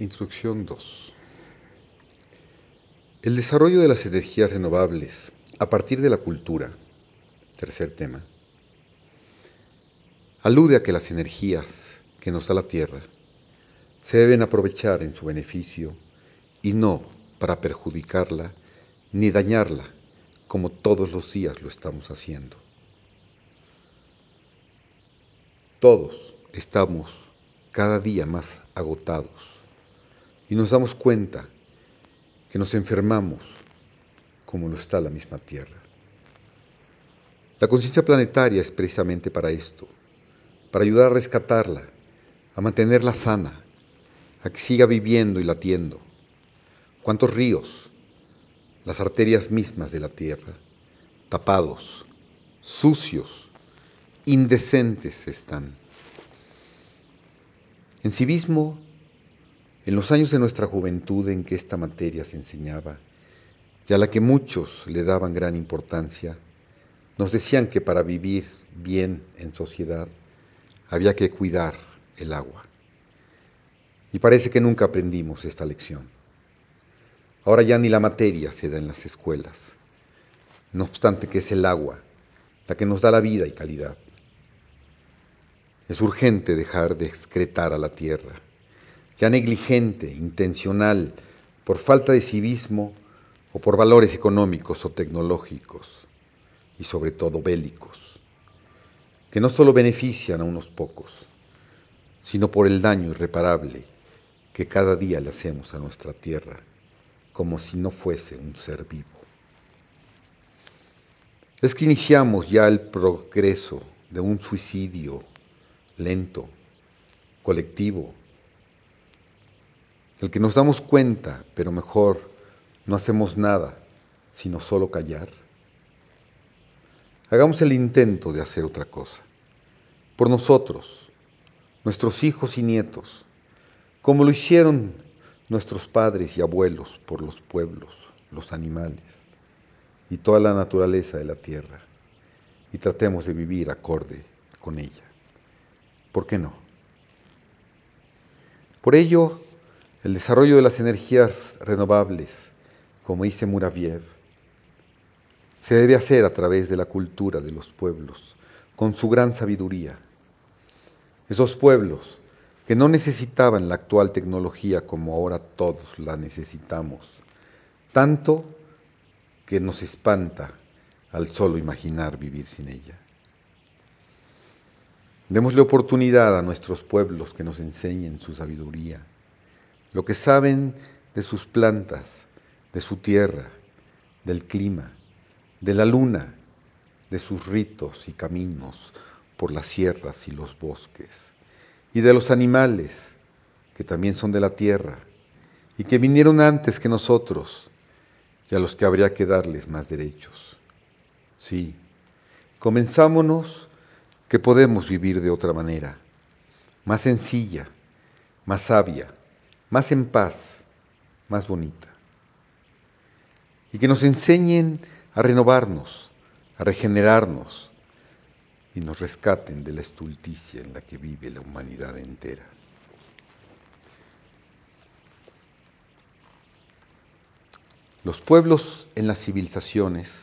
Instrucción 2. El desarrollo de las energías renovables a partir de la cultura, tercer tema, alude a que las energías que nos da la Tierra se deben aprovechar en su beneficio y no para perjudicarla ni dañarla como todos los días lo estamos haciendo. Todos estamos cada día más agotados y nos damos cuenta que nos enfermamos como lo está la misma Tierra. La conciencia planetaria es precisamente para esto, para ayudar a rescatarla, a mantenerla sana, a que siga viviendo y latiendo. ¿Cuántos ríos, las arterias mismas de la Tierra, tapados, sucios, indecentes están? En civismo, en los años de nuestra juventud en que esta materia se enseñaba, y a la que muchos le daban gran importancia, nos decían que para vivir bien en sociedad había que cuidar el agua. Y parece que nunca aprendimos esta lección. Ahora ya ni la materia se da en las escuelas, no obstante que es el agua la que nos da la vida y calidad. Es urgente dejar de excretar a la tierra, ya negligente, intencional, por falta de civismo o por valores económicos o tecnológicos, y sobre todo bélicos, que no solo benefician a unos pocos, sino por el daño irreparable que cada día le hacemos a nuestra tierra, como si no fuese un ser vivo. Es que iniciamos ya el progreso de un suicidio lento, colectivo, el que nos damos cuenta, pero mejor no hacemos nada, sino solo callar. Hagamos el intento de hacer otra cosa, por nosotros, nuestros hijos y nietos, como lo hicieron nuestros padres y abuelos por los pueblos, los animales y toda la naturaleza de la tierra, y tratemos de vivir acorde con ella. ¿Por qué no? Por ello, el desarrollo de las energías renovables, como dice Muraviev, se debe hacer a través de la cultura de los pueblos, con su gran sabiduría. Esos pueblos que no necesitaban la actual tecnología como ahora todos la necesitamos, tanto que nos espanta al solo imaginar vivir sin ella. Démosle oportunidad a nuestros pueblos que nos enseñen su sabiduría, lo que saben de sus plantas, de su tierra, del clima, de la luna, de sus ritos y caminos por las sierras y los bosques, y de los animales, que también son de la tierra, y que vinieron antes que nosotros, y a los que habría que darles más derechos. Sí, comenzámonos que podemos vivir de otra manera, más sencilla, más sabia, más en paz, más bonita. Y que nos enseñen a renovarnos, a regenerarnos y nos rescaten de la estulticia en la que vive la humanidad entera. Los pueblos en las civilizaciones,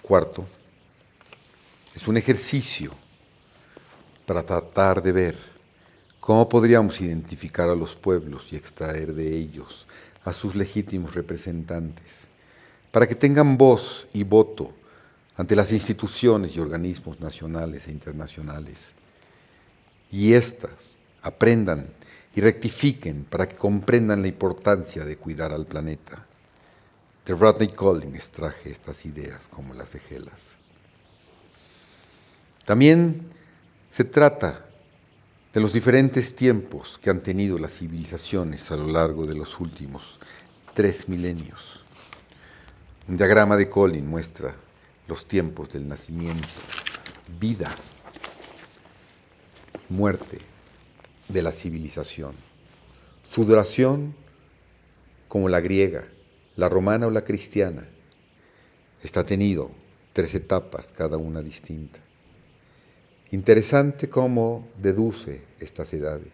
cuarto, es un ejercicio para tratar de ver cómo podríamos identificar a los pueblos y extraer de ellos a sus legítimos representantes, para que tengan voz y voto ante las instituciones y organismos nacionales e internacionales. Y éstas aprendan y rectifiquen para que comprendan la importancia de cuidar al planeta. De Rodney Collins traje estas ideas como las de Gelas. También se trata de los diferentes tiempos que han tenido las civilizaciones a lo largo de los últimos tres milenios. Un diagrama de Collin muestra los tiempos del nacimiento, vida, muerte de la civilización. Su duración, como la griega, la romana o la cristiana, está tenido tres etapas, cada una distinta. Interesante cómo deduce estas edades.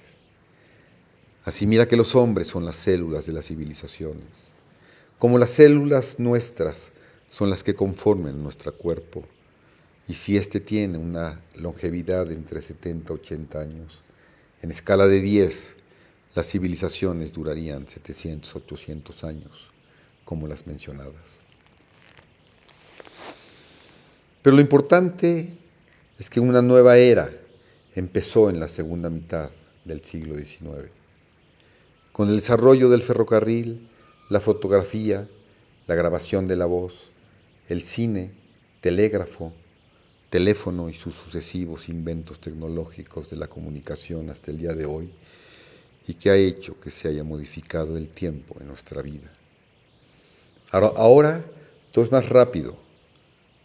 Asimila que los hombres son las células de las civilizaciones, como las células nuestras son las que conforman nuestro cuerpo, y si éste tiene una longevidad entre 70 y 80 años, en escala de 10, las civilizaciones durarían 700, 800 años, como las mencionadas. Pero lo importante es que una nueva era empezó en la segunda mitad del siglo XIX, con el desarrollo del ferrocarril, la fotografía, la grabación de la voz, el cine, telégrafo, teléfono y sus sucesivos inventos tecnológicos de la comunicación hasta el día de hoy, y que ha hecho que se haya modificado el tiempo en nuestra vida. Ahora todo es más rápido,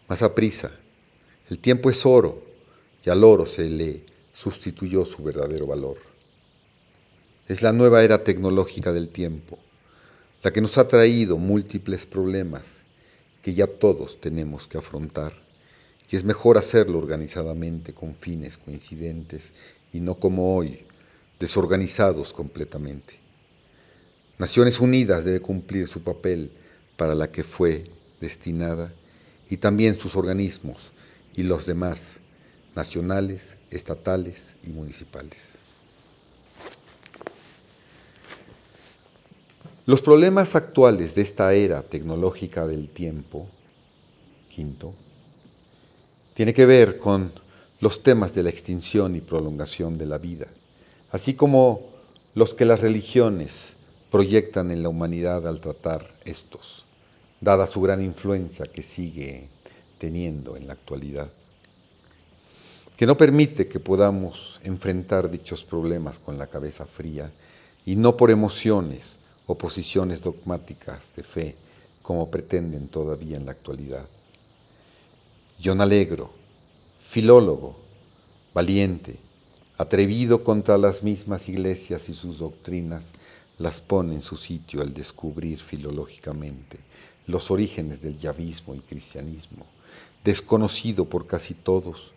más a prisa. El tiempo es oro y al oro se le sustituyó su verdadero valor. Es la nueva era tecnológica del tiempo, la que nos ha traído múltiples problemas que ya todos tenemos que afrontar, y es mejor hacerlo organizadamente con fines coincidentes y no como hoy, desorganizados completamente. Naciones Unidas debe cumplir su papel para la que fue destinada y también sus organismos y los demás, nacionales, estatales y municipales. Los problemas actuales de esta era tecnológica del tiempo, quinto, tiene que ver con los temas de la extinción y prolongación de la vida, así como los que las religiones proyectan en la humanidad al tratar estos dada su gran influencia que sigue teniendo en la actualidad, que no permite que podamos enfrentar dichos problemas con la cabeza fría y no por emociones o posiciones dogmáticas de fe como pretenden todavía en la actualidad. John Alegro, filólogo, valiente, atrevido contra las mismas iglesias y sus doctrinas, las pone en su sitio al descubrir filológicamente los orígenes del yavismo y cristianismo, desconocido por casi todos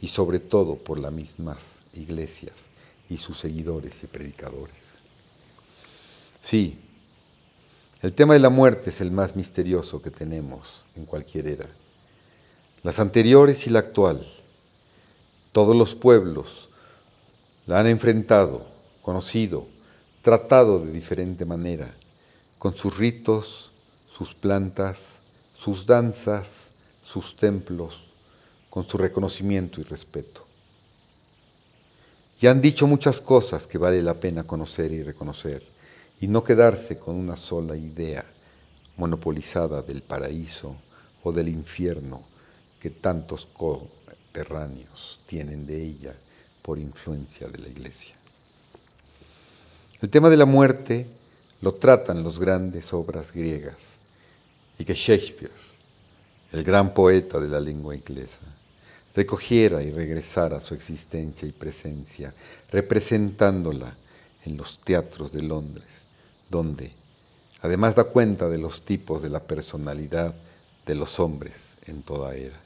y sobre todo por las mismas iglesias y sus seguidores y predicadores. Sí, el tema de la muerte es el más misterioso que tenemos en cualquier era. Las anteriores y la actual, todos los pueblos la han enfrentado, conocido, tratado de diferente manera, con sus ritos, sus plantas, sus danzas, sus templos, con su reconocimiento y respeto. Ya han dicho muchas cosas que vale la pena conocer y reconocer, y no quedarse con una sola idea monopolizada del paraíso o del infierno que tantos coterráneos tienen de ella por influencia de la Iglesia. El tema de la muerte lo tratan las grandes obras griegas y que Shakespeare, el gran poeta de la lengua inglesa, recogiera y regresara su existencia y presencia, representándola en los teatros de Londres, donde además da cuenta de los tipos de la personalidad de los hombres en toda era.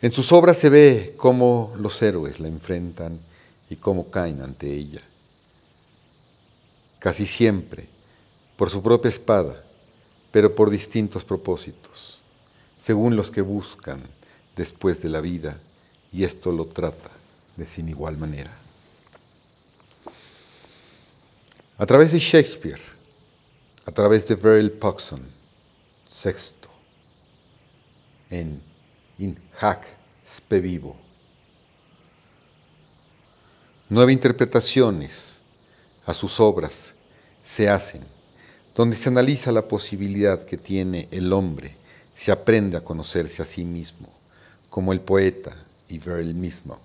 En sus obras se ve cómo los héroes la enfrentan y cómo caen ante ella. Casi siempre, por su propia espada, pero por distintos propósitos, según los que buscan después de la vida, y esto lo trata de sin igual manera. A través de Shakespeare, a través de Beryl Puxon, sexto, en In Hac Spe Vivo, nueve interpretaciones a sus obras se hacen donde se analiza la posibilidad que tiene el hombre si aprende a conocerse a sí mismo, como el poeta y Verl mismo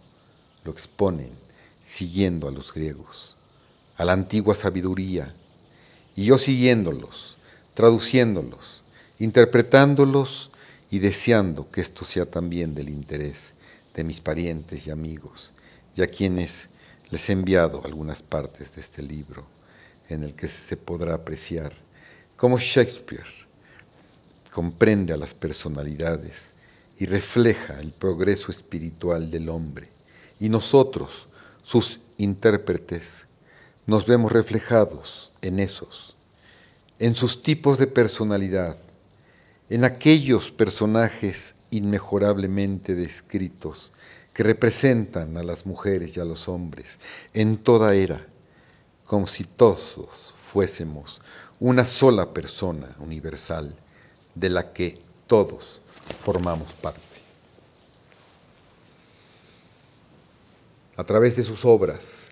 lo exponen siguiendo a los griegos, a la antigua sabiduría, y yo siguiéndolos, traduciéndolos, interpretándolos y deseando que esto sea también del interés de mis parientes y amigos, y a quienes les he enviado algunas partes de este libro en el que se podrá apreciar cómo Shakespeare comprende a las personalidades y refleja el progreso espiritual del hombre, y nosotros, sus intérpretes, nos vemos reflejados en esos, en sus tipos de personalidad, en aquellos personajes inmejorablemente descritos que representan a las mujeres y a los hombres en toda era, como si todos fuésemos una sola persona universal de la que todos formamos parte. A través de sus obras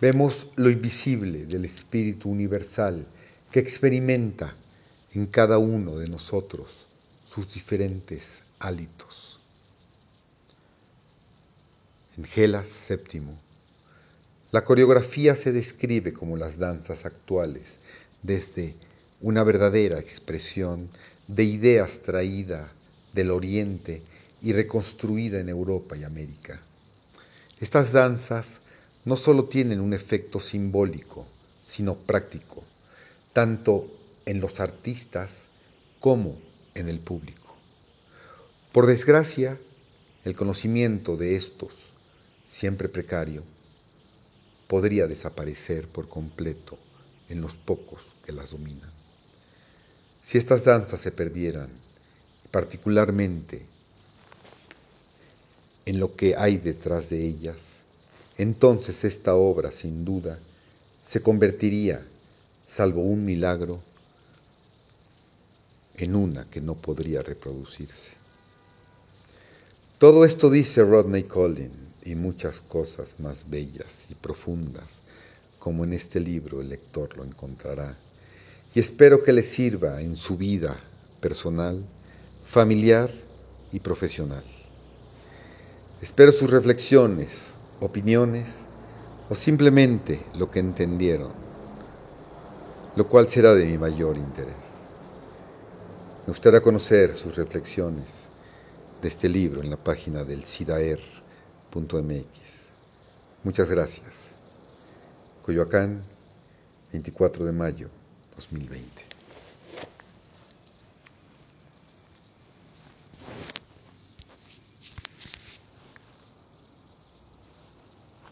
vemos lo invisible del espíritu universal que experimenta en cada uno de nosotros sus diferentes hálitos. En Gelas VII, la coreografía se describe como las danzas actuales, desde una verdadera expresión de ideas traída del Oriente y reconstruida en Europa y América. Estas danzas no solo tienen un efecto simbólico, sino práctico, tanto en los artistas como en el público. Por desgracia, el conocimiento de estos, siempre precario, podría desaparecer por completo en los pocos que las dominan. Si estas danzas se perdieran, particularmente en lo que hay detrás de ellas, entonces esta obra sin duda se convertiría, salvo un milagro, en una que no podría reproducirse. Todo esto dice Rodney Collin y muchas cosas más bellas y profundas, como en este libro el lector lo encontrará, y espero que le sirva en su vida personal, familiar y profesional. Espero sus reflexiones, opiniones o simplemente lo que entendieron, lo cual será de mi mayor interés. Me gustaría conocer sus reflexiones de este libro en la página del Muchas gracias. Coyoacán, 24 de mayo 2020.